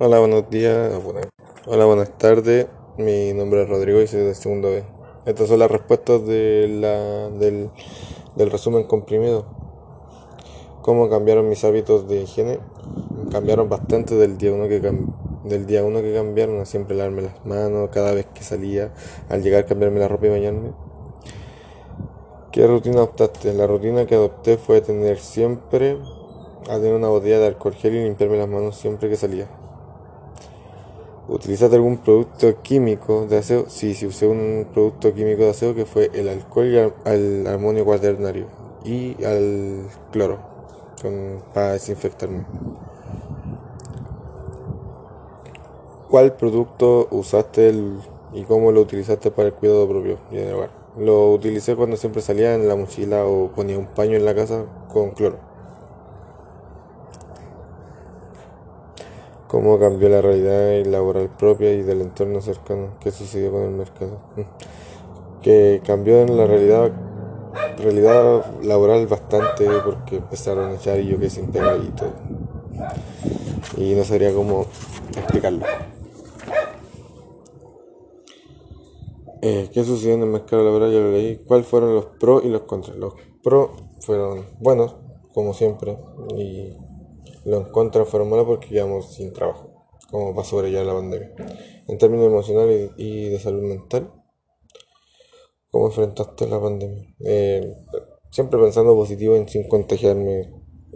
Hola, buenos días. Hola, buenas tardes. Mi nombre es Rodrigo y soy de segundo B. Estas son las respuestas de la, del, del resumen comprimido. ¿Cómo cambiaron mis hábitos de higiene? Cambiaron bastante del día uno que del día uno que cambiaron a siempre lavarme las manos cada vez que salía, al llegar cambiarme la ropa y bañarme. ¿Qué rutina adoptaste? La rutina que adopté fue tener siempre a tener una botella de alcohol gel y limpiarme las manos siempre que salía. ¿Utilizaste algún producto químico de aseo? Sí, sí usé un producto químico de aseo que fue el alcohol y el amonio cuaternario y al cloro para desinfectarme. ¿Cuál producto usaste y cómo lo utilizaste para el cuidado propio? Lo utilicé cuando siempre salía en la mochila o ponía un paño en la casa con cloro. Cómo cambió la realidad laboral propia y del entorno cercano, qué sucedió con el mercado. Que cambió en la realidad realidad laboral bastante porque empezaron a echar y yo que sin pegar y todo. Y no sabría cómo explicarlo. Eh, ¿Qué sucedió en el mercado laboral? Ya lo leí. ¿Cuáles fueron los pros y los contras? Los pros fueron buenos, como siempre, y lo encuentro fueron malos porque quedamos sin trabajo, como para sobrellevar la pandemia. En términos emocionales y de salud mental, ¿cómo enfrentaste la pandemia? Eh, siempre pensando positivo en sin contagiarme,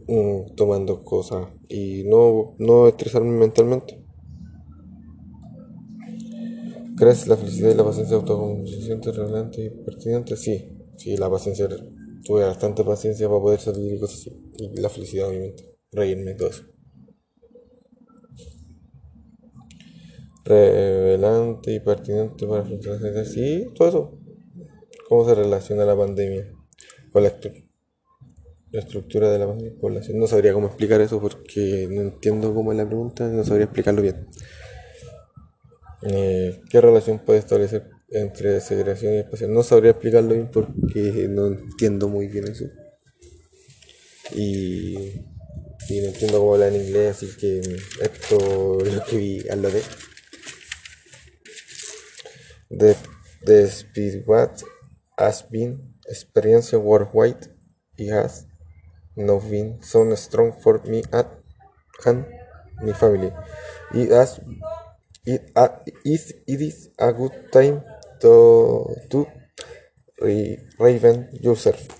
mm, tomando cosas y no, no estresarme mentalmente. ¿Crees la felicidad y la paciencia autoconsciente, relevante y pertinente? Sí, sí, la paciencia, tuve bastante paciencia para poder salir y cosas así. Y la felicidad, obviamente reírme eso. Revelante y pertinente para la Sí, todo eso. ¿Cómo se relaciona la pandemia con la, estructura de la población? No sabría cómo explicar eso porque no entiendo cómo es la pregunta, no sabría explicarlo bien. Eh, ¿Qué relación puede establecer entre segregación y espacio? No sabría explicarlo bien porque no entiendo muy bien eso. Y y no entiendo cómo habla en inglés, así que esto lo escribí al lo de. The, the speed what has been experience worldwide. It has not been so strong for me at, and my family. It has it, uh, it, it is a good time to to re, raven yourself.